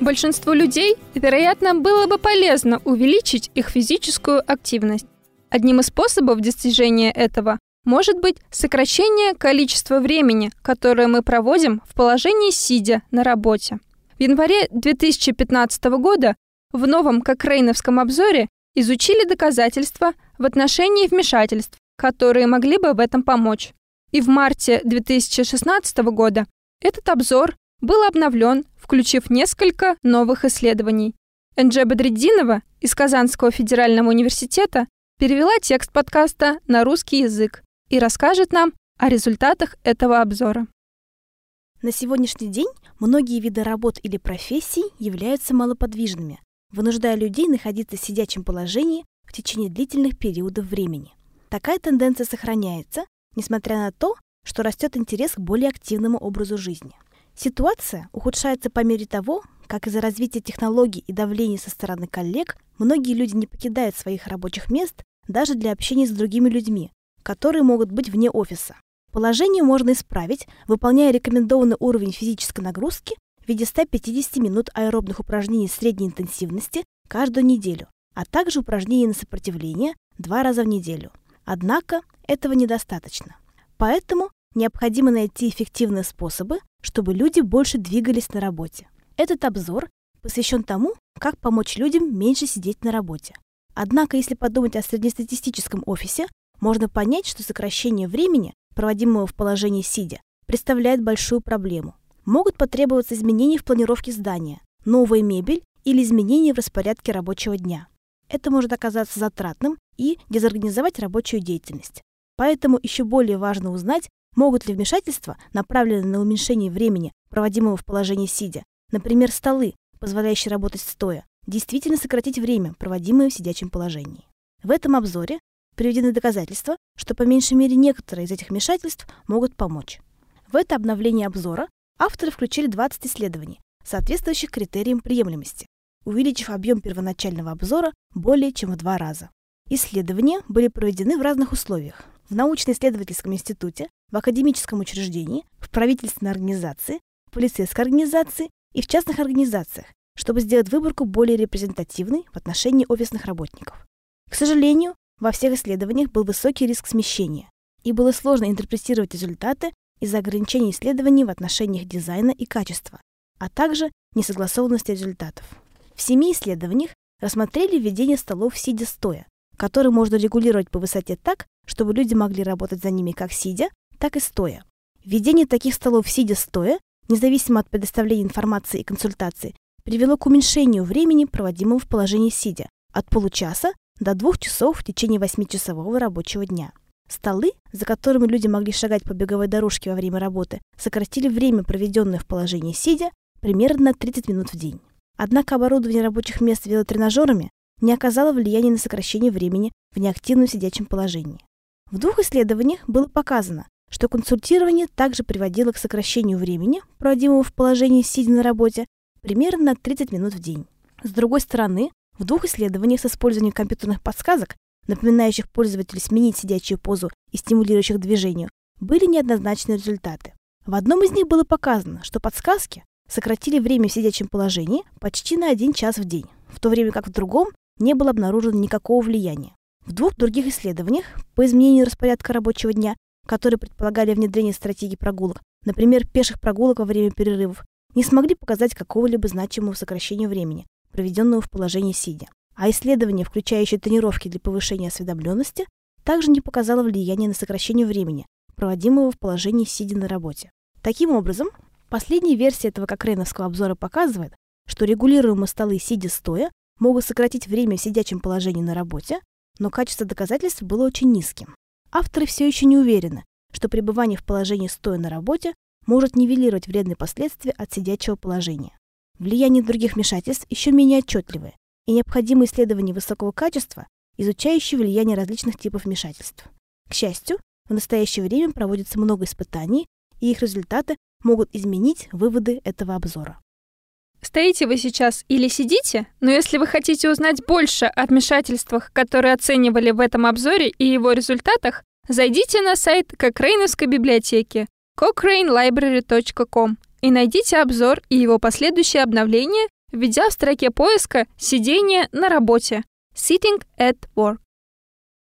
Большинству людей, вероятно, было бы полезно увеличить их физическую активность. Одним из способов достижения этого может быть сокращение количества времени, которое мы проводим в положении сидя на работе. В январе 2015 года в новом Кокрейновском обзоре изучили доказательства в отношении вмешательств, которые могли бы в этом помочь. И в марте 2016 года этот обзор был обновлен, включив несколько новых исследований. Энджи Бадреддинова из Казанского федерального университета перевела текст подкаста на русский язык и расскажет нам о результатах этого обзора. На сегодняшний день многие виды работ или профессий являются малоподвижными, вынуждая людей находиться в сидячем положении в течение длительных периодов времени. Такая тенденция сохраняется, несмотря на то, что растет интерес к более активному образу жизни. Ситуация ухудшается по мере того, как из-за развития технологий и давления со стороны коллег многие люди не покидают своих рабочих мест даже для общения с другими людьми, которые могут быть вне офиса. Положение можно исправить, выполняя рекомендованный уровень физической нагрузки в виде 150 минут аэробных упражнений средней интенсивности каждую неделю, а также упражнений на сопротивление два раза в неделю. Однако этого недостаточно. Поэтому необходимо найти эффективные способы, чтобы люди больше двигались на работе. Этот обзор посвящен тому, как помочь людям меньше сидеть на работе. Однако, если подумать о среднестатистическом офисе, можно понять, что сокращение времени, проводимого в положении сидя, представляет большую проблему. Могут потребоваться изменения в планировке здания, новая мебель или изменения в распорядке рабочего дня. Это может оказаться затратным и дезорганизовать рабочую деятельность. Поэтому еще более важно узнать, могут ли вмешательства, направленные на уменьшение времени, проводимого в положении сидя, например, столы, позволяющие работать стоя, действительно сократить время, проводимое в сидячем положении. В этом обзоре приведены доказательства, что по меньшей мере некоторые из этих вмешательств могут помочь. В это обновление обзора авторы включили 20 исследований, соответствующих критериям приемлемости, увеличив объем первоначального обзора более чем в два раза. Исследования были проведены в разных условиях. В научно-исследовательском институте, в академическом учреждении, в правительственной организации, в полицейской организации и в частных организациях, чтобы сделать выборку более репрезентативной в отношении офисных работников. К сожалению, во всех исследованиях был высокий риск смещения, и было сложно интерпретировать результаты из-за ограничений исследований в отношениях дизайна и качества, а также несогласованности результатов. В семи исследованиях рассмотрели введение столов сидя стоя, которые можно регулировать по высоте так, чтобы люди могли работать за ними как сидя, так и стоя. Введение таких столов сидя стоя, независимо от предоставления информации и консультаций, привело к уменьшению времени, проводимого в положении сидя, от получаса до двух часов в течение восьмичасового рабочего дня. Столы, за которыми люди могли шагать по беговой дорожке во время работы, сократили время, проведенное в положении сидя, примерно на 30 минут в день. Однако оборудование рабочих мест велотренажерами не оказало влияния на сокращение времени в неактивном сидячем положении. В двух исследованиях было показано, что консультирование также приводило к сокращению времени, проводимого в положении сидя на работе, примерно на 30 минут в день. С другой стороны, в двух исследованиях с использованием компьютерных подсказок, напоминающих пользователю сменить сидячую позу и стимулирующих движению, были неоднозначные результаты. В одном из них было показано, что подсказки сократили время в сидячем положении почти на один час в день, в то время как в другом не было обнаружено никакого влияния. В двух других исследованиях по изменению распорядка рабочего дня, которые предполагали внедрение стратегий прогулок, например, пеших прогулок во время перерывов, не смогли показать какого-либо значимого сокращения времени, проведенного в положении сидя. А исследование, включающее тренировки для повышения осведомленности, также не показало влияния на сокращение времени, проводимого в положении сидя на работе. Таким образом, последняя версия этого кокрейновского обзора показывает, что регулируемые столы сидя-стоя могут сократить время в сидячем положении на работе, но качество доказательств было очень низким. Авторы все еще не уверены, что пребывание в положении стоя на работе может нивелировать вредные последствия от сидячего положения. Влияние других вмешательств еще менее отчетливое, и необходимы исследования высокого качества, изучающие влияние различных типов вмешательств. К счастью, в настоящее время проводится много испытаний, и их результаты могут изменить выводы этого обзора. Стоите вы сейчас или сидите, но если вы хотите узнать больше о вмешательствах, которые оценивали в этом обзоре и его результатах, зайдите на сайт Кокрейновской библиотеки cochranelibrary.com и найдите обзор и его последующее обновление введя в строке поиска «сидение на работе» – sitting at work.